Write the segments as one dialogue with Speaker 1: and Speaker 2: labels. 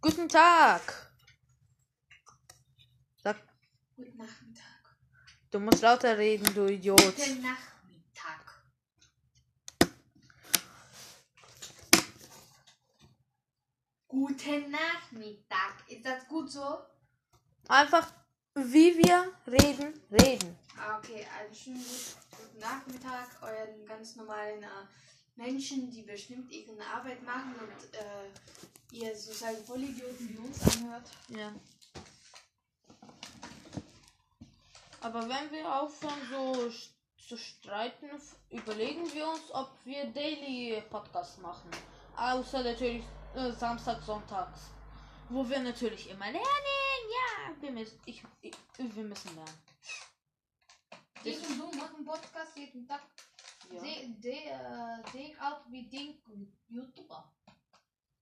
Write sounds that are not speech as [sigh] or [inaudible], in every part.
Speaker 1: Guten Tag. Sag,
Speaker 2: Guten Nachmittag.
Speaker 1: du musst lauter reden, du Idiot.
Speaker 2: Guten Nachmittag. Guten Nachmittag. Ist das gut so?
Speaker 1: Einfach, wie wir reden, reden.
Speaker 2: Ah, Okay, einen schönen gut- guten Nachmittag euren ganz normalen äh, Menschen, die bestimmt ihre Arbeit machen und äh, ihr so seid Vollidioten wie uns anhört.
Speaker 1: Ja. Aber wenn wir aufhören, so zu streiten, überlegen wir uns, ob wir Daily Podcast machen. Außer natürlich äh, Samstag, Sonntags. Wo wir natürlich immer lernen. Ja, wir müssen, ich, ich, wir müssen lernen.
Speaker 2: Ich und du machen Podcast jeden Tag.
Speaker 1: Ja.
Speaker 2: Sehe seh, äh, seh auch wie Ding YouTuber.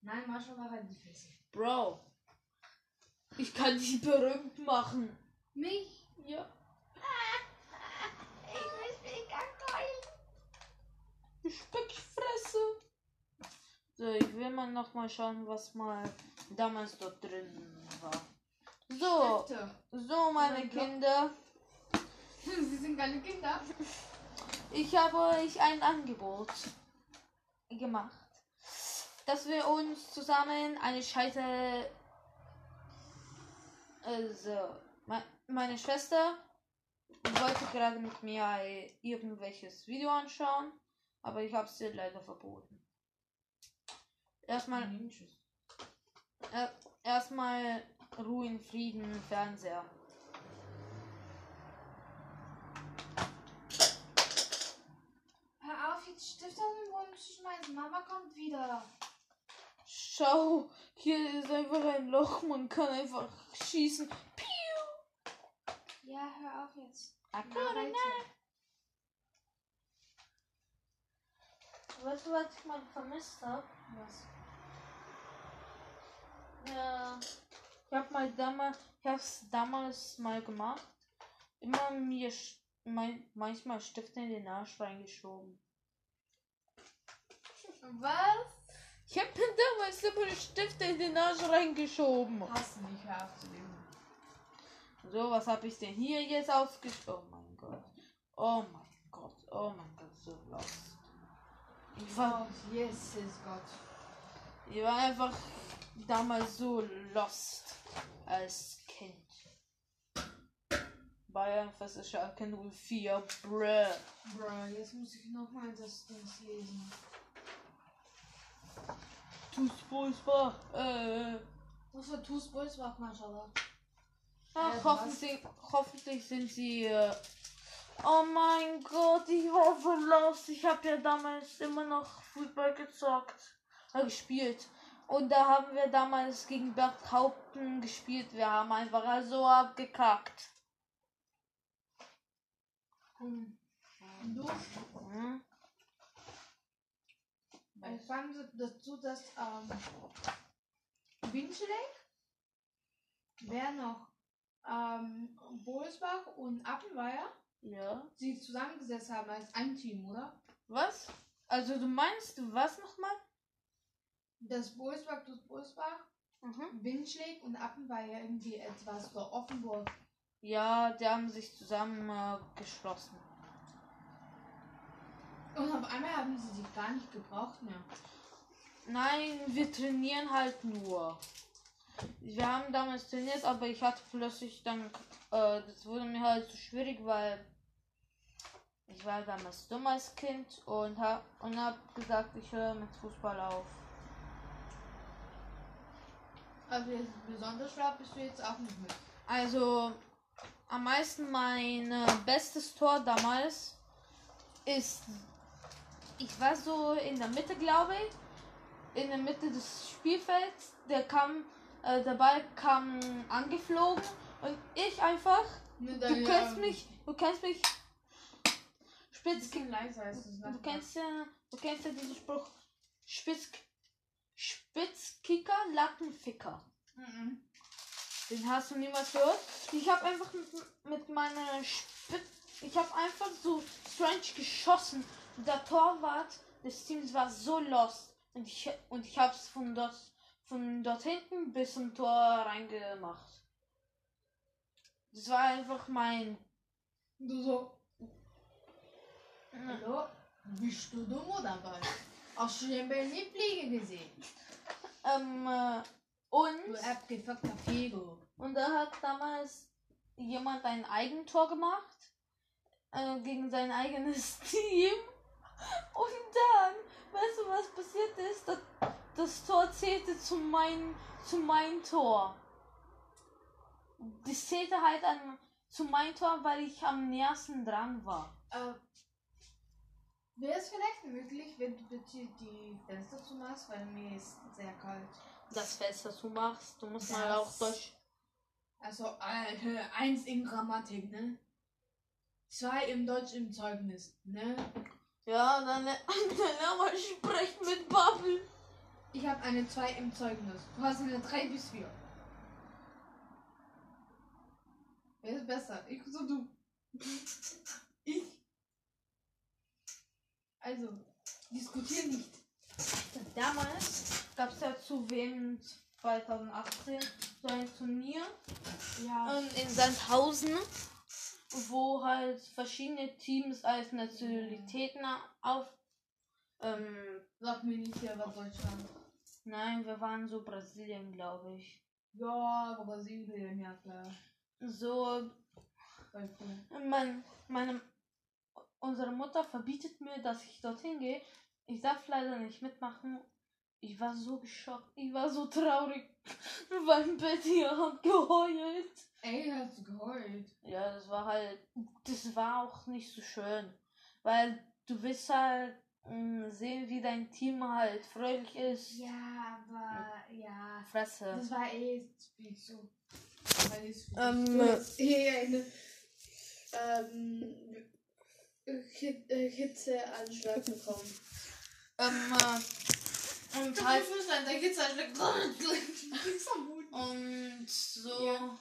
Speaker 2: Nein, manchmal halt die Fresse.
Speaker 1: Bro. Ich kann dich berühmt machen.
Speaker 2: Mich?
Speaker 1: Ja. [laughs]
Speaker 2: Ich muss mich ganz toll.
Speaker 1: Speckfresse. So, ich will mal noch mal schauen, was mal damals dort drin war. So, so meine
Speaker 2: Mein.
Speaker 1: Kinder, [laughs]
Speaker 2: Sie sind keine Kinder.
Speaker 1: ich habe euch ein Angebot gemacht, dass wir uns zusammen eine Scheiße. Also, me- meine Schwester wollte gerade mit mir irgendwelches Video anschauen, aber ich habe es ihr leider verboten. Erstmal Er, erstmal Ruhe in Frieden, Fernseher.
Speaker 2: Hör auf, jetzt Stift auf den Boden zu schmeißen. Mama kommt wieder.
Speaker 1: Schau, hier ist einfach ein Loch, man kann einfach schießen. Piu!
Speaker 2: Ja, hör auf jetzt. Mach weiter.
Speaker 1: Weißt du, was ich mal vermisst habe?
Speaker 2: Was?
Speaker 1: Ja. Ich habe mal damals, ich hab's damals mal gemacht. Immer mir mein, manchmal Stifte in den Arsch reingeschoben.
Speaker 2: Was?
Speaker 1: Ich habe mir damals immer Stifte in den Arsch reingeschoben.
Speaker 2: Hast du nicht, hör.
Speaker 1: So, was habe ich denn hier jetzt ausgesprochen? Oh mein Gott. Oh mein Gott. Oh mein Gott, so lost. Ich war,
Speaker 2: Oh, Jesus Gott.
Speaker 1: ich war einfach damals so lost als Kind. Bayern vs. Schalke 04, bruh.
Speaker 2: Bro, jetzt muss ich nochmal das Dings lesen.
Speaker 1: Fußball, äh.
Speaker 2: Was für Tus Bulls macht Maschallah.
Speaker 1: Ach,
Speaker 2: Äh,
Speaker 1: hoffentlich, hoffentlich sind sie. Äh, oh mein Gott, ich war so lost. Ich habe ja damals immer noch Fußball gezockt, äh, gespielt. Und da haben wir damals gegen Berghaupten gespielt. Wir haben einfach so abgekackt.
Speaker 2: Hm. Du,
Speaker 1: Hm?
Speaker 2: Ich fand dazu, dass ähm, Winschleck, wer noch, ähm, Bolsbach und Appenweier
Speaker 1: Ja.
Speaker 2: sie zusammengesetzt haben als ein Team, oder?
Speaker 1: Was? Also du meinst was nochmal?
Speaker 2: Das Bolsbach plus Bolsbach,
Speaker 1: Mhm.
Speaker 2: Winschleck und Appenweier irgendwie etwas für Offenburg.
Speaker 1: Ja, die haben sich zusammen äh, geschlossen.
Speaker 2: Auf einmal haben sie sich gar nicht gebraucht mehr.
Speaker 1: Nein, wir trainieren halt nur. Wir haben damals trainiert, aber ich hatte plötzlich dann, äh, das wurde mir halt zu schwierig, weil ich war damals dumm als Kind und hab, und hab gesagt, ich höre mit Fußball auf.
Speaker 2: Also jetzt besonders schwer bist du jetzt auch nicht mit.
Speaker 1: Also am meisten mein äh, bestes Tor damals ist, ich war so in der Mitte, glaube ich, in der Mitte des Spielfelds. Der kam, äh, der Ball kam angeflogen und ich einfach,
Speaker 2: Mit
Speaker 1: du kennst mich, du kennst mich, Spitz,
Speaker 2: leiser
Speaker 1: du kennst ja, du kennst ja diesen Spruch, Spitz, Spitzkicker, Lattenficker.
Speaker 2: Mhm.
Speaker 1: Den hast du niemals gehört? Ich habe einfach mit, mit meiner Spitz. Ich habe einfach so strange geschossen. Der Torwart des Teams war so lost. Und ich, und ich habe es von dort von dort hinten bis zum Tor reingemacht. Das war einfach mein.
Speaker 2: Du so, hallo, bist du dumm oder was? Hast du den fliegen gesehen?
Speaker 1: Ähm, äh,
Speaker 2: Du
Speaker 1: und,
Speaker 2: abgefuckter Figo.
Speaker 1: und da hat damals jemand ein Eigentor gemacht äh, gegen sein eigenes [laughs] Team. Und dann, weißt du, was passiert ist? Das, das Tor zählte zu mein, zu mein Tor. Das zählte halt an, zu mein Tor, weil ich am nächsten dran war.
Speaker 2: Äh, Wäre es vielleicht möglich, wenn du bitte die Fenster zumachst, weil mir ist sehr kalt.
Speaker 1: Das Fenster zu machst, du musst
Speaker 2: Das-
Speaker 1: mal auch durch.
Speaker 2: Also äh, eins in Grammatik, ne? Zwei im Deutsch im Zeugnis, ne?
Speaker 1: Ja, dann, [laughs] dann lern mal sprechen mit Bubble.
Speaker 2: Ich habe eine 2 im Zeugnis. Du hast eine 3 bis 4. Wer ist besser? Ich oder du? [laughs] ich. Also, diskutier nicht.
Speaker 1: Damals gab es ja zu WM 2018 so ein Turnier
Speaker 2: Ja.
Speaker 1: in Sandhausen, wo halt verschiedene Teams als Nationalitäten auf. Ähm,
Speaker 2: Sag mir nicht, wer war Deutschland.
Speaker 1: nein, wir waren so Brasilien, glaube ich.
Speaker 2: Ja, Brasilien, ja klar.
Speaker 1: So, mein, meine, unsere Mutter verbietet mir, dass ich dorthin gehe. Ich darf leider nicht mitmachen. Ich war so geschockt. Ich war so traurig. [laughs] Weil Betty hat geheult.
Speaker 2: Ey, hast du geheult?
Speaker 1: Ja, das war halt, das war auch nicht so schön. Weil du willst halt mh, sehen, wie dein Team halt fröhlich ist.
Speaker 2: Ja, aber ja.
Speaker 1: Fresse.
Speaker 2: Das war eh so.
Speaker 1: Ähm,
Speaker 2: eh eine ähm, äh, Hitzeanschlag bekommen.
Speaker 1: Ähm, äh, und halt, [laughs] und so,
Speaker 2: Ja.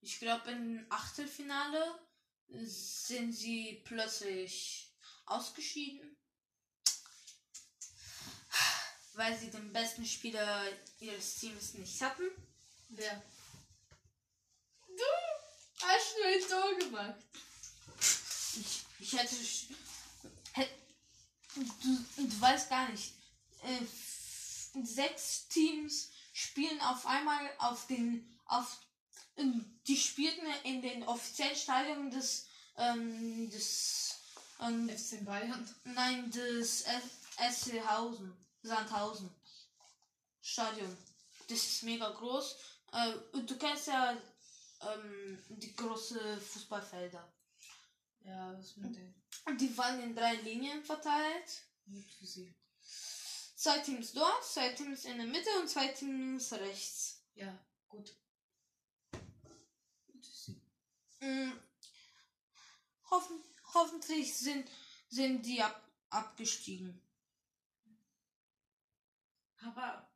Speaker 1: Ich glaube im Achtelfinale sind sie plötzlich ausgeschieden. Weil sie den besten Spieler ihres Teams nicht hatten.
Speaker 2: Wer? Du hast nur ein Tor gemacht.
Speaker 1: Ich, ich hätte. sch- hätt- Du, du weißt gar nicht. Äh, sechs Teams spielen auf einmal auf den. auf die spielten in den offiziellen Stadien des. Ähm, des. Ähm,
Speaker 2: FC Bayern.
Speaker 1: nein, des SC Hausen. Sandhausen. Stadion. Das ist mega groß. Äh, und du kennst ja ähm, die große Fußballfelder.
Speaker 2: Ja, was mit dem?
Speaker 1: Und die waren in drei Linien verteilt.
Speaker 2: Gut für sie.
Speaker 1: Zwei Teams dort, zwei Teams in der Mitte und zwei Teams rechts.
Speaker 2: Ja, gut.
Speaker 1: Mm, hoffen, hoffentlich sind, sind die ab, abgestiegen.
Speaker 2: Aber,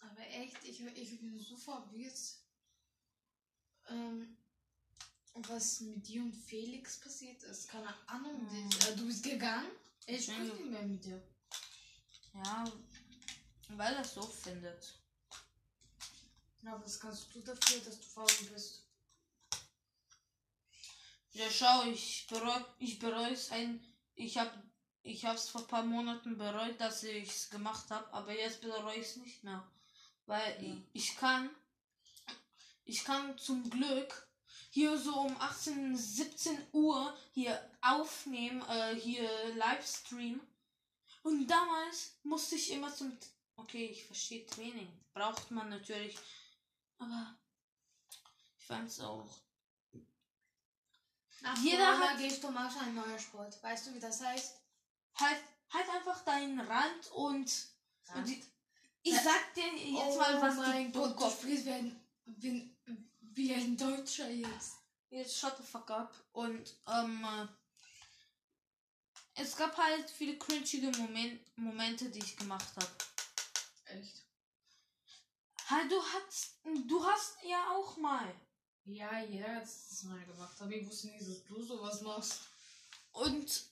Speaker 2: aber echt, ich, ich bin so verwirrt. Ähm, was mit dir und Felix passiert ist. Keine Ahnung.
Speaker 1: Hm.
Speaker 2: das- äh, du bist gegangen? Ich spreche nicht mehr mit dir.
Speaker 1: Ja, weil er es so findet.
Speaker 2: Na, was kannst du dafür, dass du faul bist?
Speaker 1: Ja, schau, ich bereue ich bereue es ein. Ich hab ich hab's vor ein paar Monaten bereut, dass ich es gemacht habe, aber jetzt bereue ich es nicht mehr. Weil
Speaker 2: Ja.
Speaker 1: ich, ich kann ich kann zum Glück hier so um 18, 17 Uhr hier aufnehmen, äh, hier Livestream. Und damals musste ich immer zum Okay, ich verstehe Training. Braucht man natürlich. Aber ich fand's auch
Speaker 2: Nach
Speaker 1: Jeder
Speaker 2: Corona
Speaker 1: hat-
Speaker 2: gehst du machst einen neuen Sport. Weißt du, wie das heißt?
Speaker 1: halt, halt einfach deinen Rand und, und die, ich
Speaker 2: Ja.
Speaker 1: sag dir jetzt
Speaker 2: oh
Speaker 1: mal, was
Speaker 2: mein
Speaker 1: die
Speaker 2: Gott, du sprichst wie ein, wie, ein Deutscher jetzt.
Speaker 1: Jetzt shut the fuck up. Und ähm, äh, es gab halt viele cringige Moment, Momente, die ich gemacht habe.
Speaker 2: Echt?
Speaker 1: Halt, du hast, du hast ja auch mal.
Speaker 2: Ja, jeder hat es mal gemacht, aber ich wusste nicht, dass du sowas machst.
Speaker 1: Und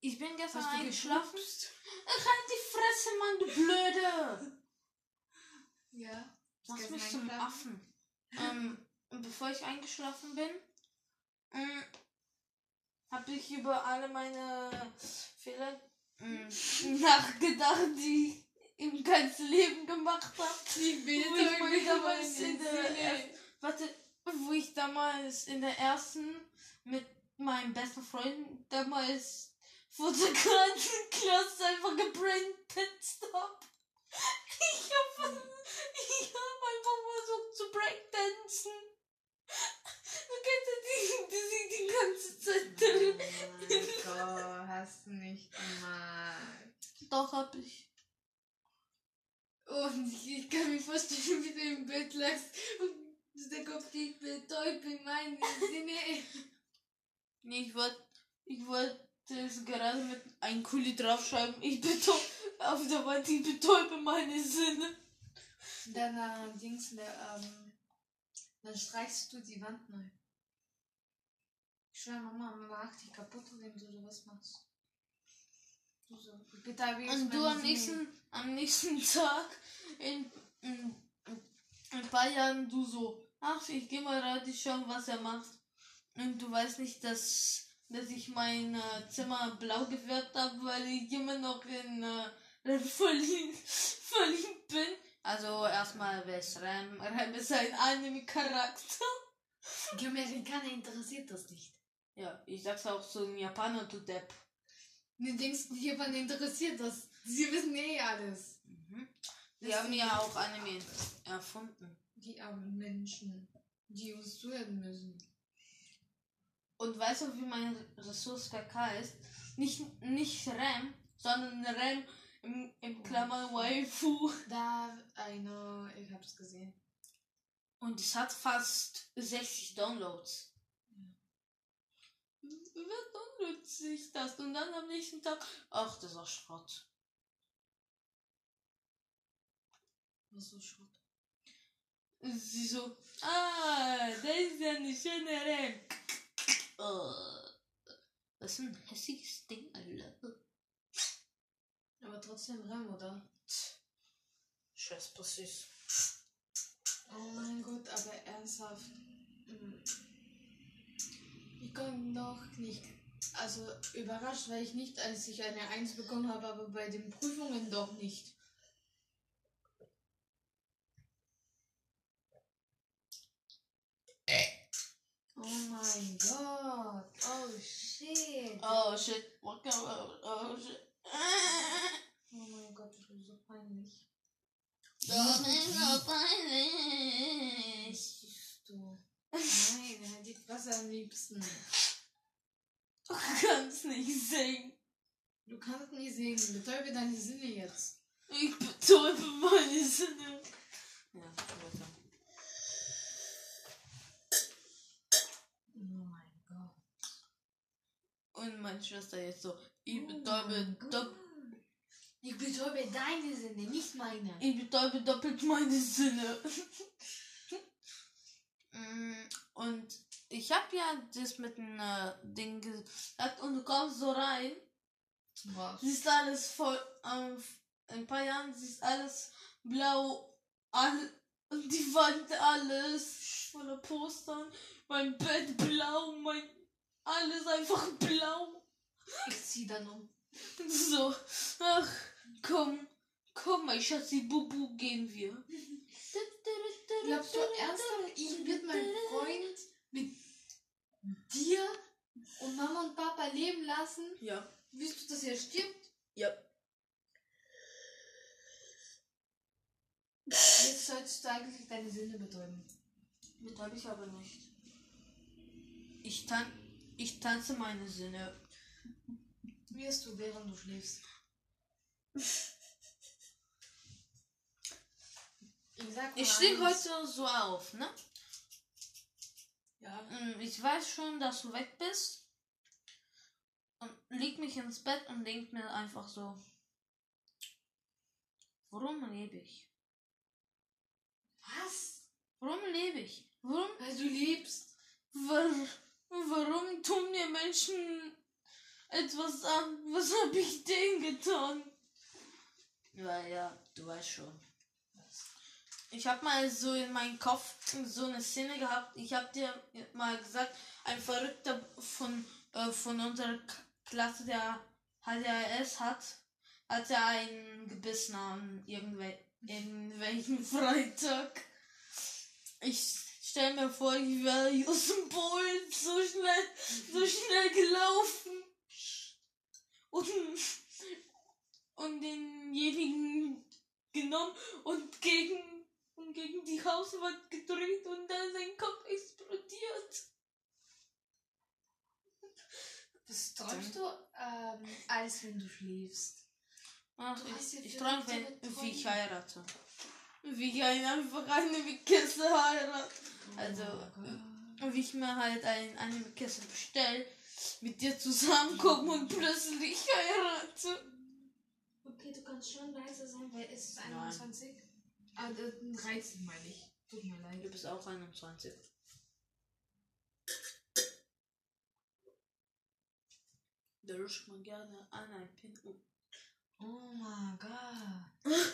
Speaker 1: ich bin gestern
Speaker 2: Hast du
Speaker 1: eingeschlafen.
Speaker 2: geschlafen?
Speaker 1: Halt die Fresse, Mann, du Blöde.
Speaker 2: Ja. Gestern
Speaker 1: mich zum? Affen. ähm, und bevor ich eingeschlafen bin, ähm, habe ich über alle meine Fehler ähm, [laughs] nachgedacht, die im ganzen Leben gemacht habe.
Speaker 2: Die
Speaker 1: Wo ich mal damals in der, warte, wo ich damals in der ersten mit meinem besten Freund damals vor der ganzen Klasse einfach gebrainpitzt hab. Ich hab, ich hab einfach versucht zu breakdancen. Du kennst ja die, die die ganze Zeit drin.
Speaker 2: Oh, hast du nicht gemacht.
Speaker 1: Doch, hab ich.
Speaker 2: Und ich, kann mir vorstellen, wie du im Bett lagst und der Kopf geht betäubt in meine Sinne.
Speaker 1: Ich wollte ich wollte es gerade mit einem Kuli draufschreiben. Ich betäube auf der Wand, ich betäube meine Sinne.
Speaker 2: Dann, äh, Dings, ne, ähm, dann streichst du die Wand neu. Ich schwöre, Mama, Mama macht dich kaputt, wenn du sowas machst. Du so, bitte, wie ist
Speaker 1: Und du am nächsten, am nächsten [laughs] Tag in, in, in ein paar Jahren du so, ach, ich geh mal rein, ich schauen, was er macht. Und du weißt nicht, dass, dass ich mein äh, Zimmer blau gefärbt habe, weil ich immer noch in äh, Rem [laughs] verliebt, verliebt bin. Also erstmal, wer ist Rem? Rem ist ein Anime-Charakter.
Speaker 2: Die Amerikaner interessiert das nicht.
Speaker 1: Ja, ich sag's auch so in Japaner, du Depp.
Speaker 2: Die Japaner interessiert das. Sie wissen eh alles.
Speaker 1: Mhm. Die haben ja auch Anime erfunden.
Speaker 2: Die armen Menschen, die uns zuhören müssen.
Speaker 1: Und weißt du, wie mein Ressource KK ist? Nicht, nicht Rem, sondern Rem im, im Klammer Waifu.
Speaker 2: Da eine, ich hab's gesehen.
Speaker 1: Und es hat fast 60 Downloads. Wer downloadet sich das? Und dann am nächsten Tag, ach, das ist auch Schrott.
Speaker 2: Was so Schrott.
Speaker 1: Sie so, ah, das ist ja eine schöne Rem. Das ist ein hässliches Ding, Alter.
Speaker 2: Aber trotzdem Rem, oder?
Speaker 1: Scheiß süß.
Speaker 2: Oh mein Gott, aber ernsthaft. Mm. Ich komme doch nicht. Also überrascht war ich nicht, als ich eine Eins bekommen habe, aber bei den Prüfungen doch nicht. Oh mein Gott. Oh shit.
Speaker 1: Oh shit, what go, oh shit.
Speaker 2: Oh mein Gott, das ist so peinlich.
Speaker 1: Das ist so peinlich.
Speaker 2: Siehst du. Nein, er hätte ich was am liebsten.
Speaker 1: Du kannst nicht singen.
Speaker 2: Du kannst nicht singen. Betäube deine Sinne jetzt.
Speaker 1: Ich betäube meine Sinne. Ja, weiter.
Speaker 2: Oh mein Gott.
Speaker 1: Und meine Schwester jetzt so, ich
Speaker 2: Oh
Speaker 1: betäube,
Speaker 2: mein Gott.
Speaker 1: dopp
Speaker 2: Ich betäube deine Sinne, nicht meine.
Speaker 1: ich betäube doppelt meine Sinne. [laughs] Mm, und ich hab ja das mit dem äh, Ding gesagt und du kommst so rein,
Speaker 2: Was?
Speaker 1: siehst alles voll, ähm, in ein paar Jahren siehst alles blau, all, [laughs] und die Wand alles voller Postern, mein Bett blau, mein, alles einfach blau.
Speaker 2: Ich zieh dann um. [laughs]
Speaker 1: So, ach, komm, komm, mein Schatzi, Bubu, gehen wir.
Speaker 2: Glaubst du ernsthaft, ich wird mein Freund mit dir und Mama und Papa leben lassen?
Speaker 1: Ja,
Speaker 2: Willst du, dass er stirbt?
Speaker 1: ja.
Speaker 2: Jetzt solltest du eigentlich deine Sinne betäuben.
Speaker 1: Betäube ich aber nicht. Ich, tan ich tanze meine Sinne.
Speaker 2: Wirst du, während du schläfst. Ich
Speaker 1: stehe heute so auf, ne?
Speaker 2: Ja.
Speaker 1: Mm, Ich weiß schon, dass du weg bist. Und leg mich ins Bett und denk mir einfach so. Warum lebe ich?
Speaker 2: Was?
Speaker 1: Warum lebe ich? Warum,
Speaker 2: Weil du liebst.
Speaker 1: war, warum tun mir Menschen etwas an? Was habe ich denen getan? Ja, ja, du weißt schon. Ich habe mal so in meinem Kopf so eine Szene gehabt. Ich habe dir mal gesagt, ein Verrückter von, äh, von unserer Klasse, der HDRS hat, hat er einen gebissen an irgendwel irgendwelchen [laughs] Freitag. Ich stell mir vor, ich wäre aus dem Boot so schnell, so schnell gelaufen. Und, und denjenigen genommen und gegen, und gegen die Hauswand gedrückt und dann sein Kopf explodiert.
Speaker 2: Was träumst du, ähm, als wenn du schläfst?
Speaker 1: Ach,
Speaker 2: Du
Speaker 1: ich,
Speaker 2: ja
Speaker 1: ich träume, wenn, wie ich heirate. Wie ich einen einfach eine Kiste heirate. Also,
Speaker 2: Oh
Speaker 1: wie ich mir halt ein, eine Kiste bestell, mit dir zusammenkommen und plötzlich heirate.
Speaker 2: Okay, du kannst schon leise sein, weil es ist
Speaker 1: Nein.
Speaker 2: 21. Ah, äh, 13 meine ich. Tut mir leid.
Speaker 1: Du bist auch 21. Da ruscht man gerne an ein Pin.
Speaker 2: Oh my god. [laughs]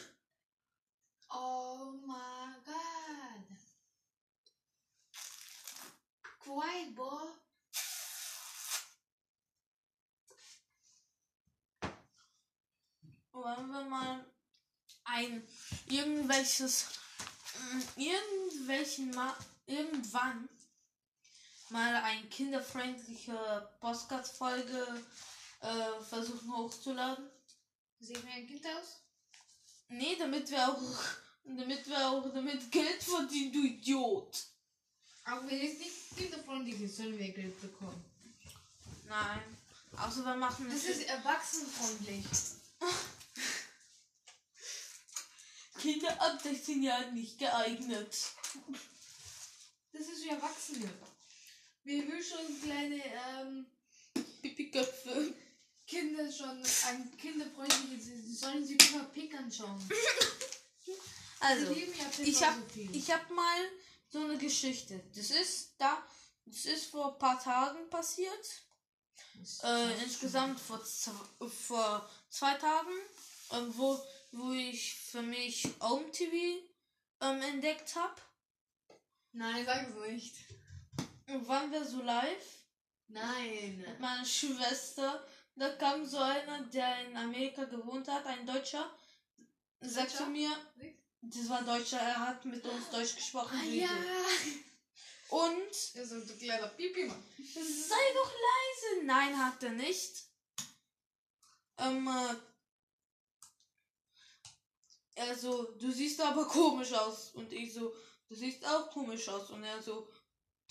Speaker 2: oh my god. Quiet, boy.
Speaker 1: Wollen wir mal ein irgendwelches mm, irgendwelchen mal irgendwann mal ein kinderfreundliche Podcast-Folge äh, versuchen hochzuladen?
Speaker 2: Sieht mir ein Kind aus?
Speaker 1: Nee, damit wir auch damit wir auch damit Geld verdienen, du Idiot.
Speaker 2: Auch wenn es nicht kinderfreundlich ist, sollen wir Geld bekommen.
Speaker 1: Nein. Außer wir machen
Speaker 2: Das ist erwachsenenfreundlich. [laughs]
Speaker 1: Kinder ab 16 Jahren nicht geeignet.
Speaker 2: Das ist für Erwachsene. Wir will schon kleine ähm,
Speaker 1: Pipi-Köpfe.
Speaker 2: Kinder schon ein kinderfreundliches. Sie sollen sich über Pick anschauen.
Speaker 1: Also, ich hab,
Speaker 2: so viel.
Speaker 1: ich hab mal so eine Geschichte. Das ist da, das ist vor ein paar Tagen passiert. Äh, insgesamt vor, vor zwei Tagen, ähm, wo, wo ich für mich Home TV ähm, entdeckt habe.
Speaker 2: Nein, sag es nicht.
Speaker 1: Und waren wir so live
Speaker 2: Nein.
Speaker 1: mit meiner Schwester. Da kam so einer, der in Amerika gewohnt hat, ein Deutscher, sagt zu mir, das war Deutscher, er hat mit uns Deutsch gesprochen.
Speaker 2: Ah, ja. [laughs]
Speaker 1: Und
Speaker 2: Ja, so ein kleiner Pipi, Mann.
Speaker 1: Sei doch leise. Nein, hat er nicht. Ähm, äh, er so, du siehst aber komisch aus. Und ich so, du siehst auch komisch aus. Und er so,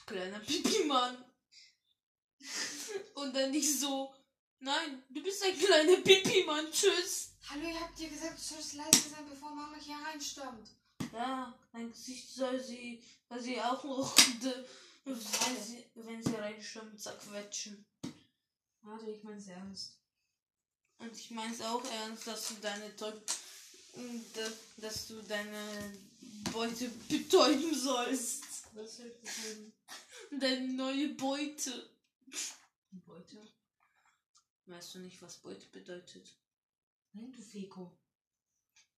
Speaker 1: kleiner Pipi-Mann. [laughs] Und dann ich so, nein, du bist ein kleiner Pipi-Mann. Tschüss.
Speaker 2: Hallo, ihr habt dir gesagt, du sollst leise sein, bevor Mama hier reinstürmt.
Speaker 1: Ja, mein Gesicht soll sie, soll sie auch noch, [laughs] wenn sie, wenn sie reinstimmt, zerquetschen.
Speaker 2: Warte, ich mein's ernst.
Speaker 1: Und ich meine es auch ernst, dass du deine Teut dass, dass du deine Beute betäuben sollst.
Speaker 2: Was soll ich beschreiben?
Speaker 1: Deine neue Beute.
Speaker 2: Beute?
Speaker 1: Weißt du nicht, was Beute bedeutet?
Speaker 2: Nein, du Feko.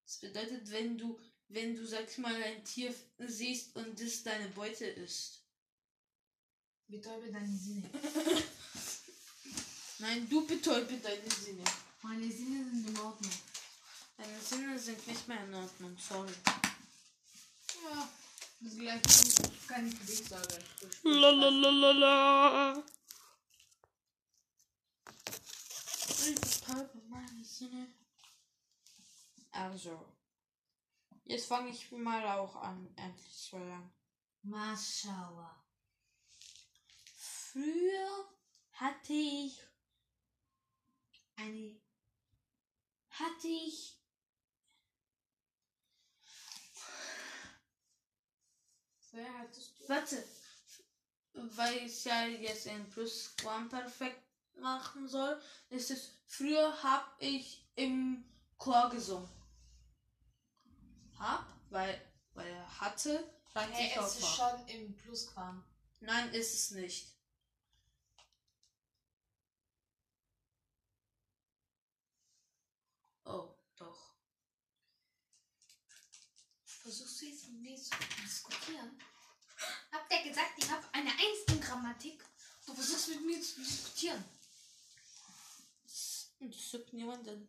Speaker 1: Das bedeutet, wenn du, wenn du, sag ich mal, ein Tier siehst und das deine Beute ist.
Speaker 2: Betäube deine Sinne. [laughs]
Speaker 1: Nein, du betäube deine Sinne.
Speaker 2: Meine Sinne sind in Ordnung.
Speaker 1: Deine Sinne sind nicht mehr in Ordnung, sorry.
Speaker 2: Ja. Das gleiche kann ich für dich sagen.
Speaker 1: Lalalala. Ich betäube meine Sinne. Also. Jetzt fange ich mal auch an, endlich zu lernen.
Speaker 2: Maschallah.
Speaker 1: Früher hatte ich eine hatte ich
Speaker 2: Wer hattest du?
Speaker 1: warte weil ich ja jetzt in Plusquamperfekt machen soll ist es früher hab ich im Chor gesungen hab weil weil er hatte reicht
Speaker 2: Hey,
Speaker 1: sich
Speaker 2: es ist schon im Plusquam.
Speaker 1: nein ist es nicht oh doch
Speaker 2: versuchst du jetzt mit mir zu diskutieren? Habt ihr gesagt, ich habe eine Eins in Grammatik? Du versuchst mit mir zu diskutieren.
Speaker 1: Das juckt niemanden.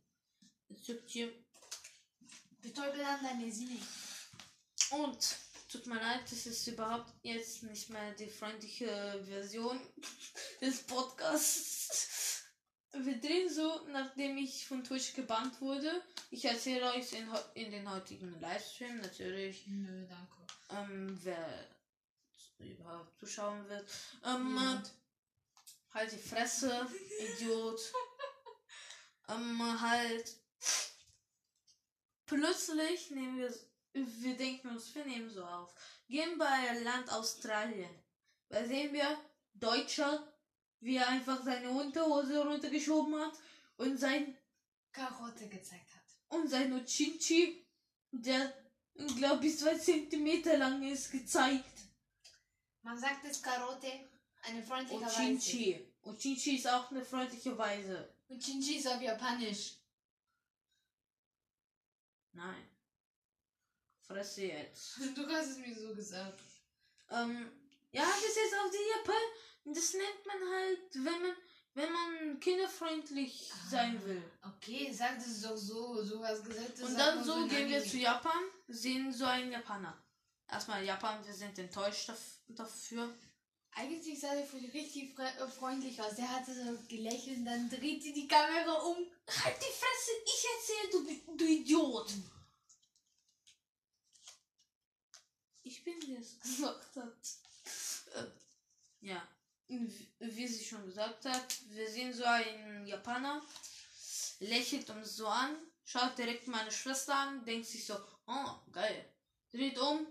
Speaker 1: Das juckt hier.
Speaker 2: Betäube dann deine Sinne.
Speaker 1: Und tut mir leid, das ist überhaupt jetzt nicht mehr die freundliche Version [laughs] des Podcasts. Wir drehen so, nachdem ich von Twitch gebannt wurde. Ich erzähle euch in, in den heutigen Livestream natürlich,
Speaker 2: Nö, danke.
Speaker 1: ähm, wer überhaupt zuschauen wird. Ähm,
Speaker 2: Niemand.
Speaker 1: halt die Fresse, Idiot. [laughs] ähm, halt. Plötzlich nehmen wir, wir denken uns, wir nehmen so auf. Gehen bei Land Australien. Da sehen wir Deutscher, wie er einfach seine Unterhose runtergeschoben hat und sein
Speaker 2: Karotte gezeigt hat.
Speaker 1: und sein Ochinchi, der glaube ich zwei Zentimeter lang ist, gezeigt.
Speaker 2: Man sagt es Karotte, eine freundliche Weise.
Speaker 1: Ochinchi. Ochinchi ist auch eine freundliche Weise.
Speaker 2: Und Chinchi ist auf Japanisch.
Speaker 1: Nein. Fresse jetzt. [laughs]
Speaker 2: Du hast es mir so gesagt.
Speaker 1: Ähm, ja, bis jetzt auf die Japan. Das nennt man halt, wenn man, wenn man kinderfreundlich sein will.
Speaker 2: Okay, sag das doch so. So hast gesagt. das
Speaker 1: Und dann so gehen wir zu Japan, sehen so einen Japaner. Erstmal Japan, wir sind enttäuscht daf- dafür.
Speaker 2: Eigentlich sah der richtig äh, freundlich aus. Der hatte so gelächelt und dann dreht sie die Kamera um.
Speaker 1: Halt die Fresse, ich erzähle, du, du Idiot. Ich bin, der es [laughs] gesagt hat. Äh, ja, wie wie sie schon gesagt hat, wir sehen so einen Japaner, lächelt uns so an, schaut direkt meine Schwester an, denkt sich so, oh, geil. Dreht um,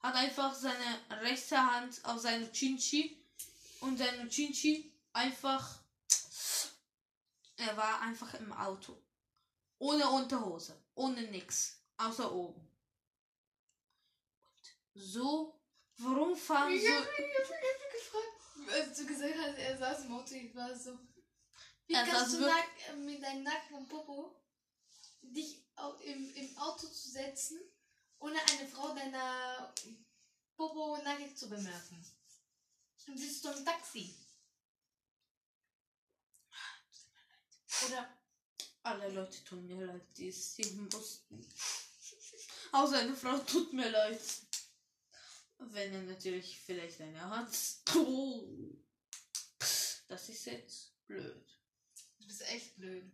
Speaker 1: hat einfach seine rechte Hand auf seine Chinchi und seine Chinchi einfach, er war einfach im Auto. Ohne Unterhose, ohne nix, außer oben. Und so, warum fahren
Speaker 2: Ich
Speaker 1: so...
Speaker 2: hab ich hab mich gefragt, als du gesagt hast, er saß im Auto, ich war so. Wie
Speaker 1: Er
Speaker 2: kannst du nack, äh, mit deinem Nacken und Popo dich im, im Auto zu setzen, ohne eine Frau deiner Popo nackig zu bemerken? Und sitzt du im Taxi. Oder
Speaker 1: Alle Leute tun mir leid, die es sehen mussten. Außer eine Frau tut mir leid. Wenn er natürlich vielleicht eine hat. Oh. Das ist jetzt blöd.
Speaker 2: du bist echt blöd.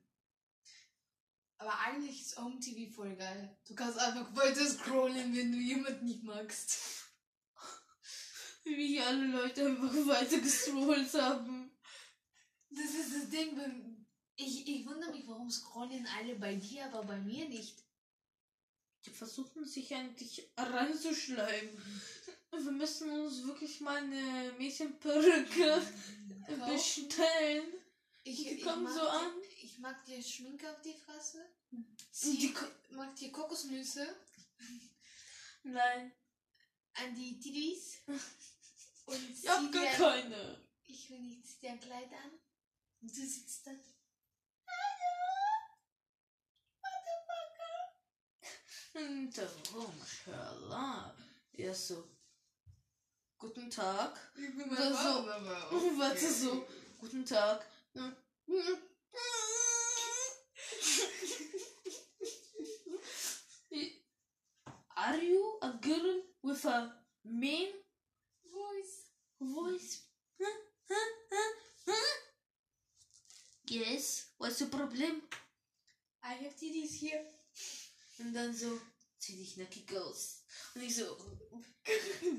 Speaker 2: Aber eigentlich ist Home TV voll geil. Du kannst einfach weiter scrollen, wenn du jemanden nicht magst.
Speaker 1: Wie alle Leute einfach weiter gescrollt haben.
Speaker 2: Das ist das Ding. Ich, ich wundere mich, warum scrollen alle bei dir, aber bei mir nicht.
Speaker 1: Die versuchen sich eigentlich ranzuschleimen. Wir müssen uns wirklich mal eine Mädchenperücke bestellen.
Speaker 2: Ich,
Speaker 1: Die kommen so an.
Speaker 2: Ich mag dir Schminke auf die Fresse.
Speaker 1: Die
Speaker 2: Sie
Speaker 1: ko-
Speaker 2: mag dir Kokosnüsse
Speaker 1: Nein,
Speaker 2: an die Titties. Und
Speaker 1: ich hab gar keine.
Speaker 2: ich will nicht, zieh dir ein Kleid an. Und du sitzt da.
Speaker 1: Und oh, mashallah. Ja, so. Guten Tag.
Speaker 2: Ich bin
Speaker 1: mal so- [laughs] Warte so. Guten Tag. Girl with a mean
Speaker 2: Voice.
Speaker 1: voice? Yes, what's the problem?
Speaker 2: I have titties here.
Speaker 1: Und dann so, zieh dich nackig aus. Und ich so, [laughs]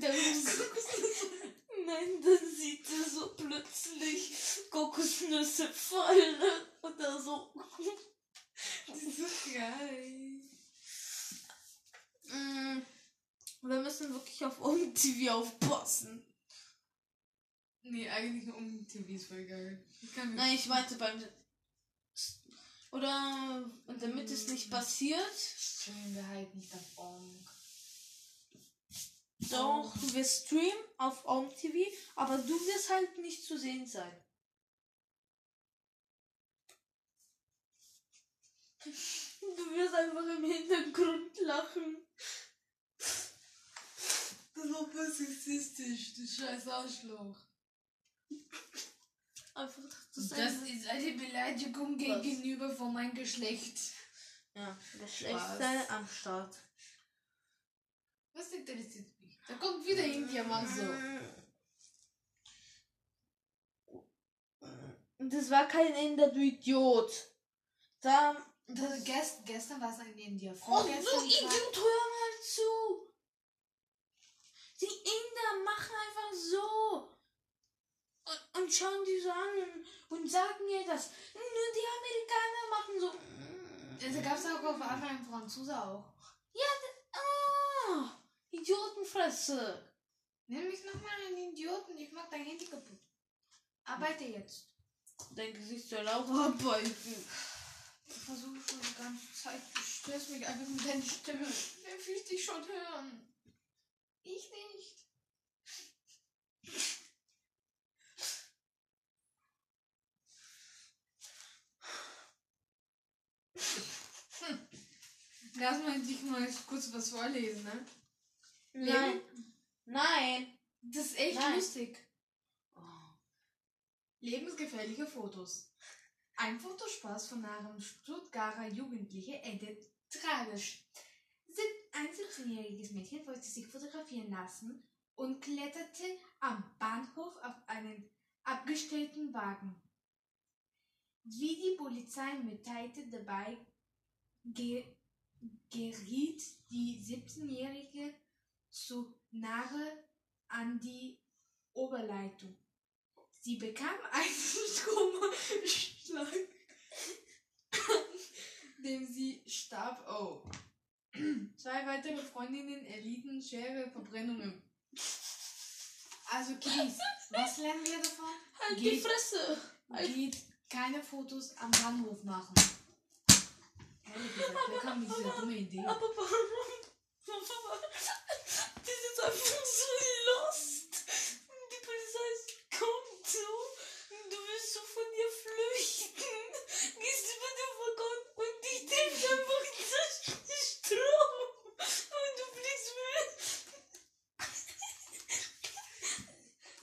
Speaker 1: dann [laughs] nein, dann sieht er so plötzlich Kokosnüsse fallen. Oder so. [laughs]
Speaker 2: Das ist so geil.
Speaker 1: Mm, Wir müssen wirklich auf OMTV aufpassen.
Speaker 2: Nee, eigentlich nur um TV ist voll geil. Ich kann
Speaker 1: Nein, ich meinte beim. Oder und damit es nicht passiert,
Speaker 2: streamen wir halt nicht auf Onk.
Speaker 1: doch, wir streamen auf OMTV, aber du wirst halt nicht zu sehen sein. [laughs] Du wirst einfach im Hintergrund lachen.
Speaker 2: Super sexistisch, du scheiß Arschloch.
Speaker 1: Einfach, dass du
Speaker 2: Das ist eine Beleidigung
Speaker 1: Was?
Speaker 2: gegenüber von meinem Geschlecht.
Speaker 1: Ja, Geschlechter am Start.
Speaker 2: Was interessiert mich? Da kommt wieder India mal so.
Speaker 1: Das war kein Inder, du Idiot. Da.
Speaker 2: Das, gest, gestern war es ein India.
Speaker 1: Oh, so
Speaker 2: Vorgestern
Speaker 1: Idiot, hör mal zu. Die Inder machen einfach so. Und, und schauen die so an und, und sagen mir das. Nur die Amerikaner machen so.
Speaker 2: Also gab es auch auf einmal einen Franzose auch.
Speaker 1: Ah, Idiotenfresse.
Speaker 2: Nenn mich nochmal einen Idioten, ich mach dein Handy kaputt. Arbeite jetzt.
Speaker 1: Dein Gesicht soll auch arbeiten.
Speaker 2: Ich versuche schon die ganze Zeit. Du störst mich einfach mit deiner Stimme. Wer fühlt dich schon hören? Ich nicht. Hm. Lass mal dich mal kurz was vorlesen, ne?
Speaker 1: Nein. Nein.
Speaker 2: Das ist echt
Speaker 1: Nein.
Speaker 2: lustig. Lebensgefährliche Fotos. Ein Fotospaß von einem Stuttgarter Jugendliche endet tragisch. Ein 17-jähriges Mädchen wollte sich fotografieren lassen und kletterte am Bahnhof auf einen abgestellten Wagen. Wie die Polizei mitteilte, dabei ge geriet die 17-jährige zu nahe an die Oberleitung. Sie bekam einen [laughs] Stromschlag, dem sie starb. Oh. Zwei weitere Freundinnen erlitten schwere Verbrennungen. Also Kies, was lernen wir davon?
Speaker 1: Halt die
Speaker 2: Geht-
Speaker 1: Fresse. Halt
Speaker 2: Geht keine Fotos am Bahnhof machen. Ehrlich gesagt, wer kam mit dieser dumme Idee?
Speaker 1: Aber warum? Die sind einfach so lost. Die Polizei kommt so. Du willst so von ihr flüchten. Gehst über den Waggon und die trifft einfach den Strom. Und du fliegst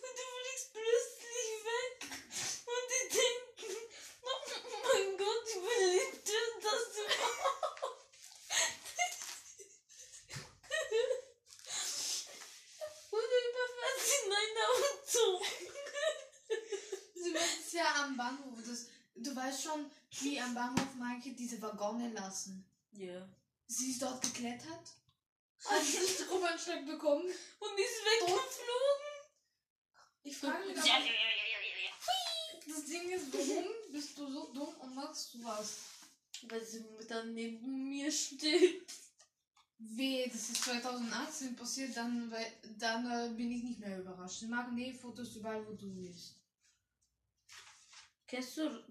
Speaker 1: Und du fliegst plötzlich weg. Und die denken, oh mein Gott, überlebt er das überhaupt? Oder überfährt sie in ein Auto.
Speaker 2: Sie wird ja am Bahnhof. Das, du weißt schon, wie am Bahnhof manche diese Waggone lassen.
Speaker 1: Ja.
Speaker 2: Sie ist dort geklettert, [laughs] hat einen Stromanschlag bekommen.
Speaker 1: Und ist weggeflogen.
Speaker 2: Ich frage mich,
Speaker 1: Ja,
Speaker 2: aber, das Ding ist, warum bist du so dumm und machst du was?
Speaker 1: Weil sie dann neben mir steht.
Speaker 2: Weh, das ist 2018 passiert, dann, dann äh, bin ich nicht mehr überrascht. Sie machen eh Fotos überall, wo du willst.
Speaker 1: Kennst du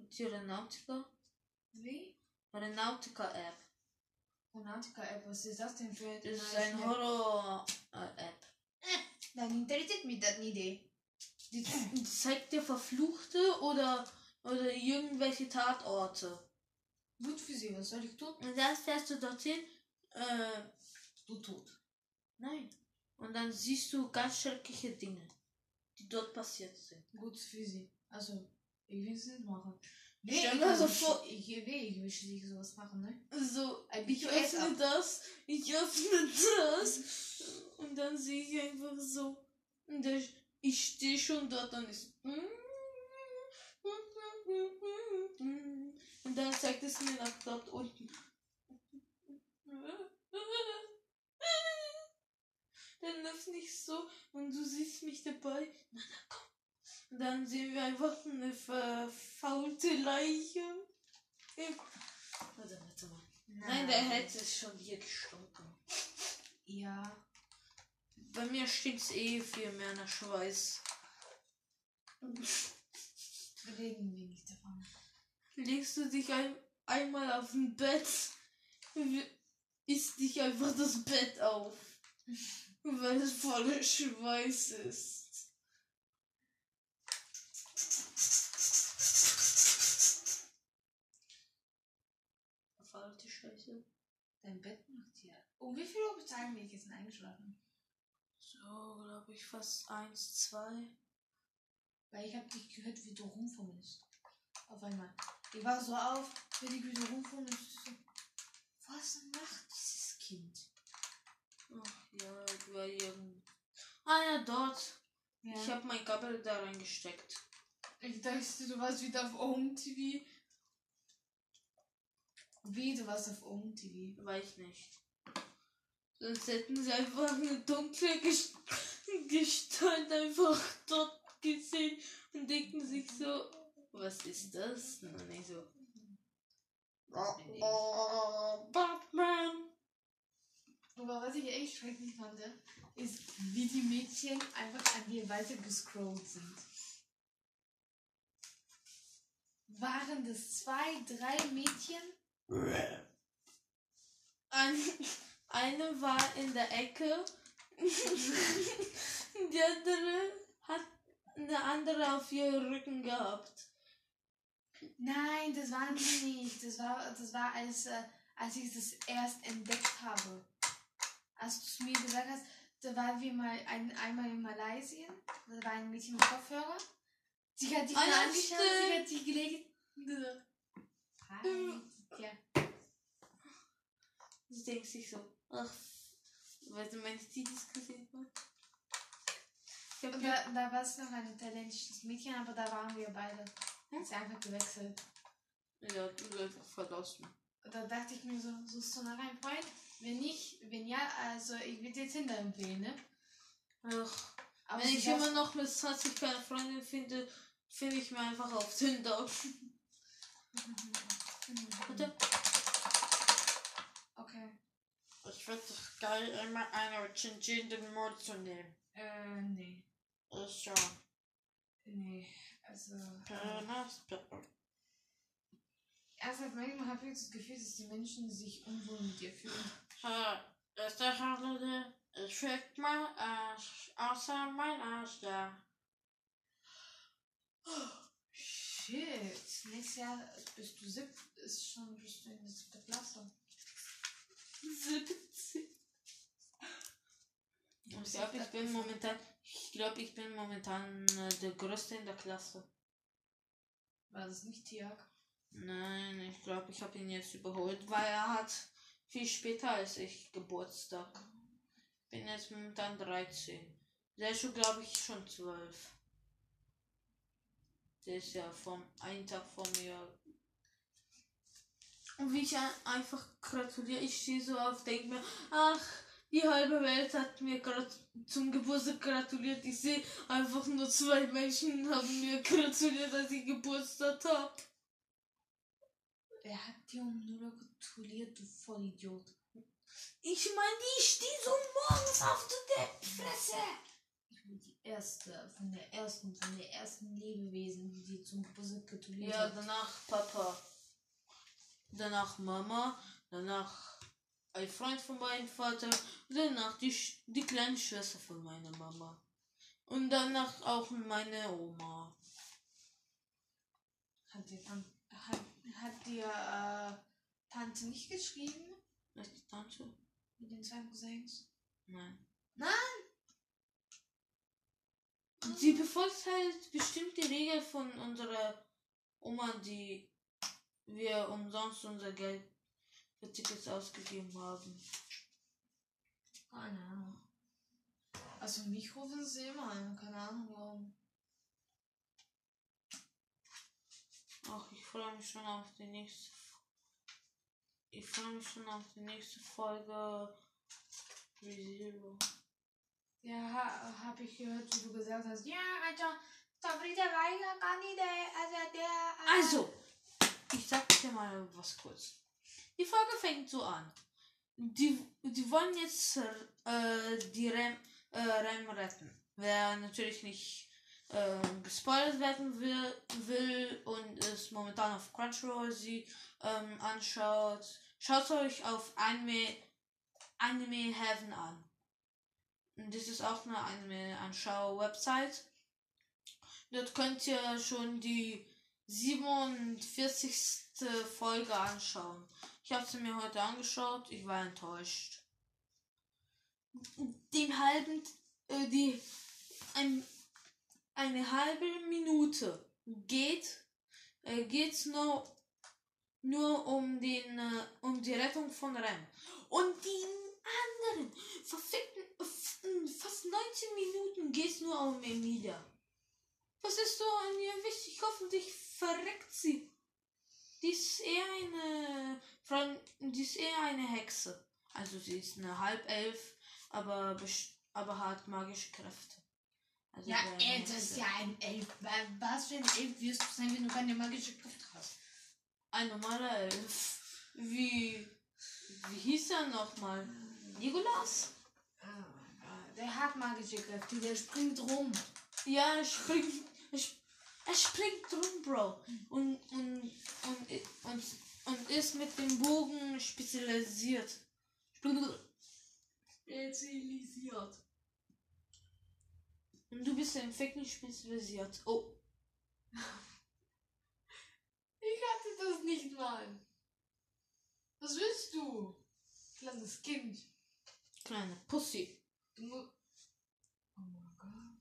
Speaker 1: die Renautica?
Speaker 2: Wie?
Speaker 1: Renautica-App.
Speaker 2: Romantica-App, was ist das denn für
Speaker 1: Das ist eine Horror-App.
Speaker 2: Dann interessiert mich das nicht.
Speaker 1: Die die [clears throat] zeigt dir Verfluchte oder, oder irgendwelche Tatorte.
Speaker 2: Gut für sie, was soll ich tun?
Speaker 1: Und dann fährst du dorthin. Äh,
Speaker 2: Du tot.
Speaker 1: nein. Und dann siehst du ganz schreckliche Dinge, die dort passiert sind.
Speaker 2: Gut für sie. Also, ich will es nicht machen.
Speaker 1: Stell
Speaker 2: ich,
Speaker 1: mir so vor-
Speaker 2: ich, ich, nee, ich will nicht sowas machen, ne?
Speaker 1: So, ich öffne das, ich öffne das und dann sehe ich einfach so. Und ich stehe schon dort und ist. Und dann zeigt es mir nach dort unten. Dann öffne ich so und du siehst mich dabei. Na, na komm. Dann sehen wir einfach eine verfaulte Leiche. Warte, warte mal. Nein, der Held ist schon hier gestorben.
Speaker 2: Ja.
Speaker 1: Bei mir stinkt's eh viel mehr nach Schweiß.
Speaker 2: Reden wir nicht davon.
Speaker 1: Legst du dich ein, einmal auf ein Bett, isst dich einfach das Bett auf. Weil es voller Schweiß ist.
Speaker 2: Dein Bett macht hier. Um wie viel Uhr du eigentlich jetzt eingeschlafen?
Speaker 1: So, glaube ich, fast eins, zwei.
Speaker 2: Weil ich habe dich gehört, wie du rumfummelst. Auf einmal. Ich war so auf, wenn ich wieder rumfummel. So, was macht dieses Kind?
Speaker 1: Ach ja, war irgend. Ah ja, dort.
Speaker 2: Ja.
Speaker 1: Ich habe mein Kabel da reingesteckt.
Speaker 2: Ich dachte, du warst wieder auf Home TV. Wie, du warst auf TV?
Speaker 1: Weiß nicht. Sonst hätten sie einfach eine dunkle Ges- [laughs] Gestalt einfach dort gesehen und denken sich so, was ist das? Und ich so, oh, Batman.
Speaker 2: Aber was ich echt schrecklich fand, ist, wie die Mädchen einfach an dir weiter gescrollt sind. Waren das zwei, drei Mädchen?
Speaker 1: Ein, eine war in der Ecke, die andere hat eine andere auf ihrem Rücken gehabt.
Speaker 2: Nein, das waren sie nicht. Das war, das war als, äh, als ich das erst entdeckt habe. Als du es mir gesagt hast, da waren wir mal ein, einmal in Malaysia. Da war ein Mädchen mit Kopfhörer. Sie hat dich
Speaker 1: Ah, ja,
Speaker 2: angeschaut, sie hat dich gelegt. Hi. Ja.
Speaker 1: Sie denkt sich so, ach, weil du meine Titis gesehen hast.
Speaker 2: Da, da war es noch ein italienisches Mädchen, aber da waren wir beide. Ist einfach gewechselt.
Speaker 1: ja, du einfach verlassen.
Speaker 2: Da dachte ich mir so, suchst du nach einem Freund? Wenn nicht, wenn ja, also ich würde dir Tinder empfehlen, ne?
Speaker 1: Ach,
Speaker 2: Aber
Speaker 1: wenn ich immer noch mit 20 keine Freundin finde, finde ich mir einfach auf Tinder. [laughs] Bitte?
Speaker 2: Okay.
Speaker 1: Ich finde es geil, immer eine Chinchi in den Mund zu nehmen.
Speaker 2: Äh, nee.
Speaker 1: Ist schon.
Speaker 2: Nee. Also. Äh,
Speaker 1: Penis,
Speaker 2: ernsthaft, manchmal habe ich das Gefühl, dass die Menschen sich unwohl mit dir fühlen.
Speaker 1: Ist der Holiday? Ich fick mein Arsch, außer mein Arsch da.
Speaker 2: Shit. Nächstes Jahr bist du sieb, ist schon, bist du in der siebten Klasse.
Speaker 1: 17. Ich glaube, ich bin momentan, ich glaube, ich bin momentan äh, der Größte in der Klasse.
Speaker 2: War das nicht Tiag?
Speaker 1: Nein, ich glaube, ich habe ihn jetzt überholt, weil er hat viel später als ich Geburtstag. Bin jetzt momentan 13. Der ist schon, glaube ich, schon 12. Der ist ja vom einen Tag von mir. Und wie ich ein- einfach gratuliere, ich stehe so auf, denke mir, ach, die halbe Welt hat mir gerade zum Geburtstag gratuliert. Ich sehe einfach nur zwei Menschen haben mir gratuliert, als ich Geburtstag habe.
Speaker 2: Wer hat dir um 0 Uhr gratuliert, du Vollidiot?
Speaker 1: Ich meine, ich stehe so morgens auf der Fresse.
Speaker 2: Die erste, von der ersten, von der ersten Lebewesen, die dir zum Geburtstag gratuliert
Speaker 1: Ja,
Speaker 2: hat.
Speaker 1: danach Papa. Danach Mama. Danach ein Freund von meinem Vater. Danach die, die kleine Schwester von meiner Mama. Und danach auch meine Oma.
Speaker 2: Hat dir, Tan hat, hat dir äh, Tante nicht geschrieben?
Speaker 1: Die Tante?
Speaker 2: Mit den zwei Cousins?
Speaker 1: Nein.
Speaker 2: Nein!
Speaker 1: Sie befolgt halt bestimmt die Regel von unserer Oma, die wir umsonst unser Geld für Tickets ausgegeben haben.
Speaker 2: Keine Ahnung. Also mich rufen sie immer an, keine Ahnung warum.
Speaker 1: Ach, ich freue mich schon auf die nächste. Ich freue mich schon auf die nächste Folge. ReZero.
Speaker 2: Ja, ha, hab ich gehört, wie du gesagt hast. Ja, also, Sabrina ja gar nicht der, also der. äh,
Speaker 1: Also, ich sag dir mal was kurz. Die Folge fängt so an. Die, die wollen jetzt äh, die Rem, äh, Rem retten. Wer natürlich nicht äh, gespoilert werden will, will und es momentan auf Crunchyroll sie ähm, anschaut, schaut euch auf Anime, Anime Heaven an. Das ist auch eine Anime-Anschau-Website. Dort könnt ihr schon die 47. Folge anschauen. Ich habe sie mir heute angeschaut. Ich war enttäuscht. Den halben, äh, die ein, eine halbe Minute geht, äh, geht's nur nur um den äh, um die Rettung von Rem. Und die anderen verfickten äh, fast 19 Minuten geht's nur um Emilia. Was ist so an ihr wichtig? Hoffentlich verreckt sie. Die ist eher eine Freund, die ist eher eine Hexe. Also sie ist eine Halbelf, aber aber hat magische Kräfte. Also
Speaker 2: Ja, ey, das ist ja ein Elf. Wa- Was für ein Elf wirst du sein, wenn du keine magische Kraft hast?
Speaker 1: Ein normaler Elf. Wie wie hieß er nochmal? Nikolas?
Speaker 2: Ah, Der hat magische Kräfte, der springt rum.
Speaker 1: Ja, er springt. Er, sp- springt rum, Bro. Und, und, und, und, und ist mit dem Bogen spezialisiert.
Speaker 2: Spezialisiert.
Speaker 1: Und du bist im nicht spezialisiert. Oh, [laughs]
Speaker 2: Ich hatte das nicht mal. Was willst du? Kleines Kind.
Speaker 1: kleine Pussy.
Speaker 2: Du mu- Oh mein Gott.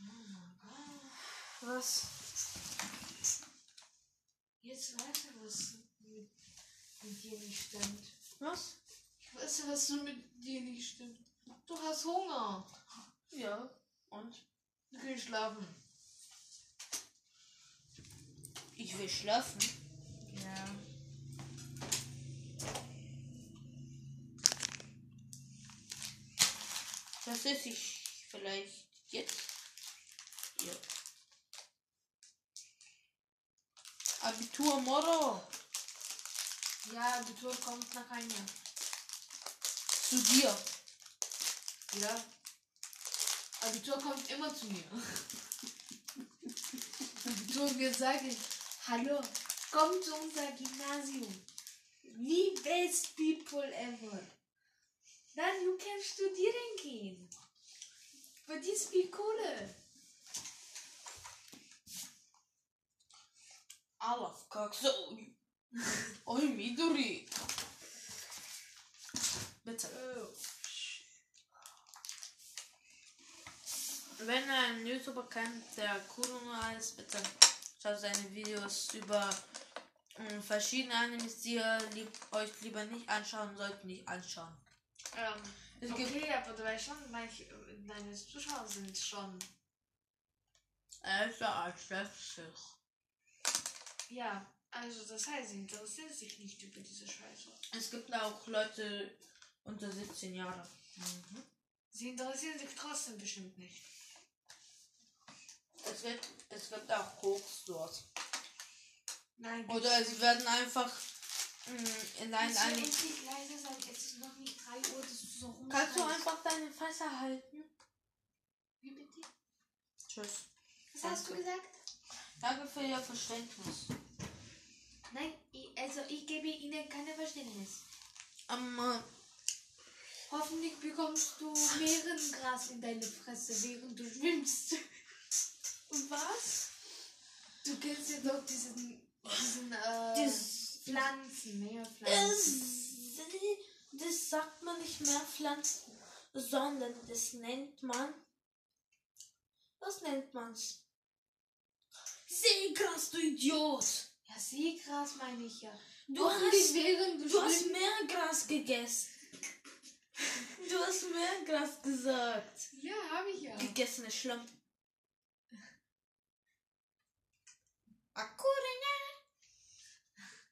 Speaker 2: Oh mein Gott.
Speaker 1: Was?
Speaker 2: Jetzt weiß ich, was mit, mit dir nicht stimmt.
Speaker 1: Was?
Speaker 2: Ich weiß, was mit dir nicht stimmt. Du hast Hunger.
Speaker 1: Ja. Und?
Speaker 2: Du gehst schlafen.
Speaker 1: Ich will schlafen.
Speaker 2: Ja.
Speaker 1: Das esse ich vielleicht jetzt. Ja. Abitur Moro.
Speaker 2: Ja, Tour kommt nach einem Jahr.
Speaker 1: Zu dir.
Speaker 2: Ja. Abitur kommt immer zu mir. [laughs] Abitur wird sagen, hallo, komm zu unser Gymnasium. We best people ever. Dann du kannst studieren gehen. Für die viel Kohle.
Speaker 1: Alaf kakso. Oi Midori. Bitte.
Speaker 2: Oh.
Speaker 1: Wenn einen YouTuber kennt, der Kuruma ist, bitte schaut seine Videos über ähm, verschiedene Animes, die ihr lieb, euch lieber nicht anschauen sollt, nicht anschauen.
Speaker 2: Ähm,
Speaker 1: Es gibt
Speaker 2: okay, aber du weißt schon, manche deine Zuschauer sind schon.
Speaker 1: älter als 60.
Speaker 2: Ja, also das heißt, sie interessieren sich nicht über diese Scheiße.
Speaker 1: Es gibt auch Leute unter 17 Jahre.
Speaker 2: Sie interessieren sich trotzdem bestimmt nicht.
Speaker 1: Es wird, es gibt auch Koks dort.
Speaker 2: Nein,
Speaker 1: Oder es werden einfach mh, in ein,
Speaker 2: Kannst du
Speaker 1: eine,
Speaker 2: endlich leise sein? Es ist noch nicht 3 Uhr, dass du so rumschreist.
Speaker 1: Kannst du einfach deine Fresse halten?
Speaker 2: Wie bitte?
Speaker 1: Tschüss.
Speaker 2: Was hast du gesagt?
Speaker 1: Danke für Ihr Verständnis.
Speaker 2: Nein, ich, also ich gebe Ihnen keine Verständnis.
Speaker 1: Ähm, äh,
Speaker 2: Hoffentlich bekommst du Meerengras in deine Fresse, während du schwimmst.
Speaker 1: Was?
Speaker 2: Du kennst ja doch diesen, diesen, äh,
Speaker 1: Das,
Speaker 2: Pflanzen, Meerpflanzen.
Speaker 1: das, das sagt man nicht mehr Pflanzen, sondern das nennt man. Was nennt man's? Seegras, du Idiot!
Speaker 2: Ja, Seegras meine ich ja.
Speaker 1: Du
Speaker 2: Hoffentlich
Speaker 1: hast,
Speaker 2: du,
Speaker 1: hast. Meergras gegessen. [laughs] Du hast Meergras gesagt.
Speaker 2: Ja, habe ich ja.
Speaker 1: Gegessene Schlamm.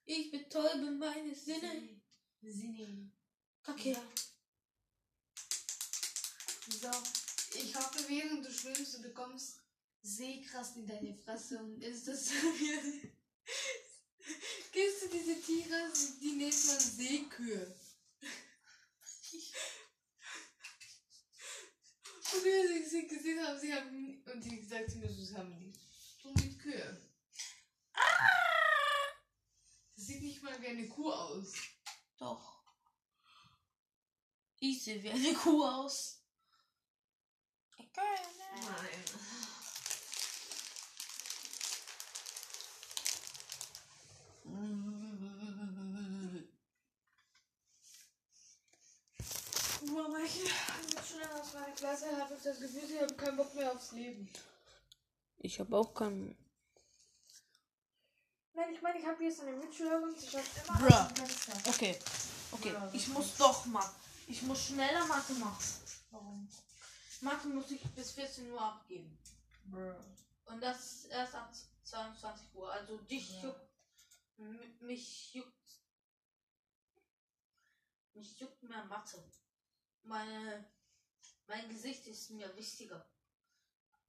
Speaker 1: Ich betäube meine Sinne.
Speaker 2: Sinne.
Speaker 1: Okay.
Speaker 2: So, ich hoffe, während du schwimmst, du bekommst Seegras in deine Fresse und ist das wie. Kennst du diese Tiere, die nennt man Seekühe? Und wie sie gesehen haben, sie haben. Und die gesagt zu mir, so, sie haben zu tun mit Kühe. Das sieht nicht mal wie eine Kuh aus.
Speaker 1: Doch. Ich sehe wie eine Kuh aus.
Speaker 2: Nein. Boah, manche Mitschüler aus meiner Klasse habe ich das Gefühl, sie haben keinen Bock mehr aufs Leben.
Speaker 1: Ich habe auch keinen.
Speaker 2: Nein, ich meine, ich habe jetzt eine Mitschülerin, sie schaut immer
Speaker 1: Bruh.
Speaker 2: dem Fenster.
Speaker 1: Okay. Okay.
Speaker 2: Ja,
Speaker 1: Ich muss doch mal. Ich muss schneller Mathe machen.
Speaker 2: Warum?
Speaker 1: Mathe muss ich bis 14 Uhr abgeben. Und das erst ab 22 Uhr. Also dich
Speaker 2: Ja.
Speaker 1: juckt. Mich juckt. Mich juckt mehr Mathe. Meine, mein Gesicht ist mir wichtiger.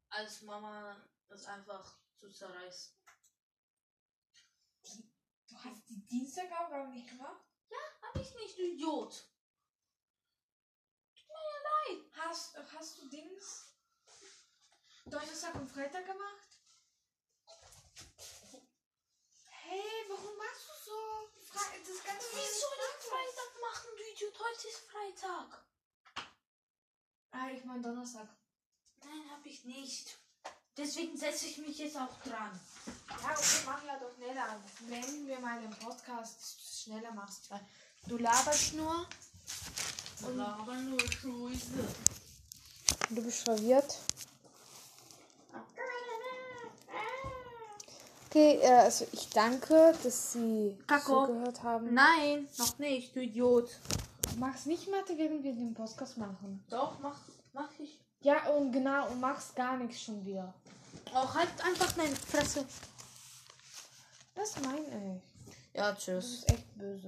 Speaker 1: Als Mama es einfach zu zerreißen.
Speaker 2: Du hast die Dienstagaufgabe nicht gemacht?
Speaker 1: Hab ich nicht, du Idiot.
Speaker 2: Hast, hast du Dings? Donnerstag und Freitag gemacht? Hey, warum machst du so? Fre das ganze
Speaker 1: Wie soll ich Freitag machen, du Idiot? Heute ist Freitag.
Speaker 2: Ah, ich meine Donnerstag.
Speaker 1: Nein, hab ich nicht. Deswegen setze ich mich jetzt auch dran.
Speaker 2: Ja, okay, mach ja doch schneller. Wenn wir mal den Podcast schneller machst, weil du laberst nur.
Speaker 1: Und aber nur Scheiße.
Speaker 2: Du bist verwirrt. Okay, äh, also ich danke, dass Sie
Speaker 1: Kako.
Speaker 2: zugehört haben.
Speaker 1: Nein, noch nicht, du Idiot.
Speaker 2: Du machst nicht Mathe, während wir den Podcast machen.
Speaker 1: Doch, mach, mach ich.
Speaker 2: Ja, und genau, und machst gar nichts schon wieder.
Speaker 1: Auch halt einfach deine Fresse.
Speaker 2: Das meine ich.
Speaker 1: Ja, tschüss.
Speaker 2: bist echt böse.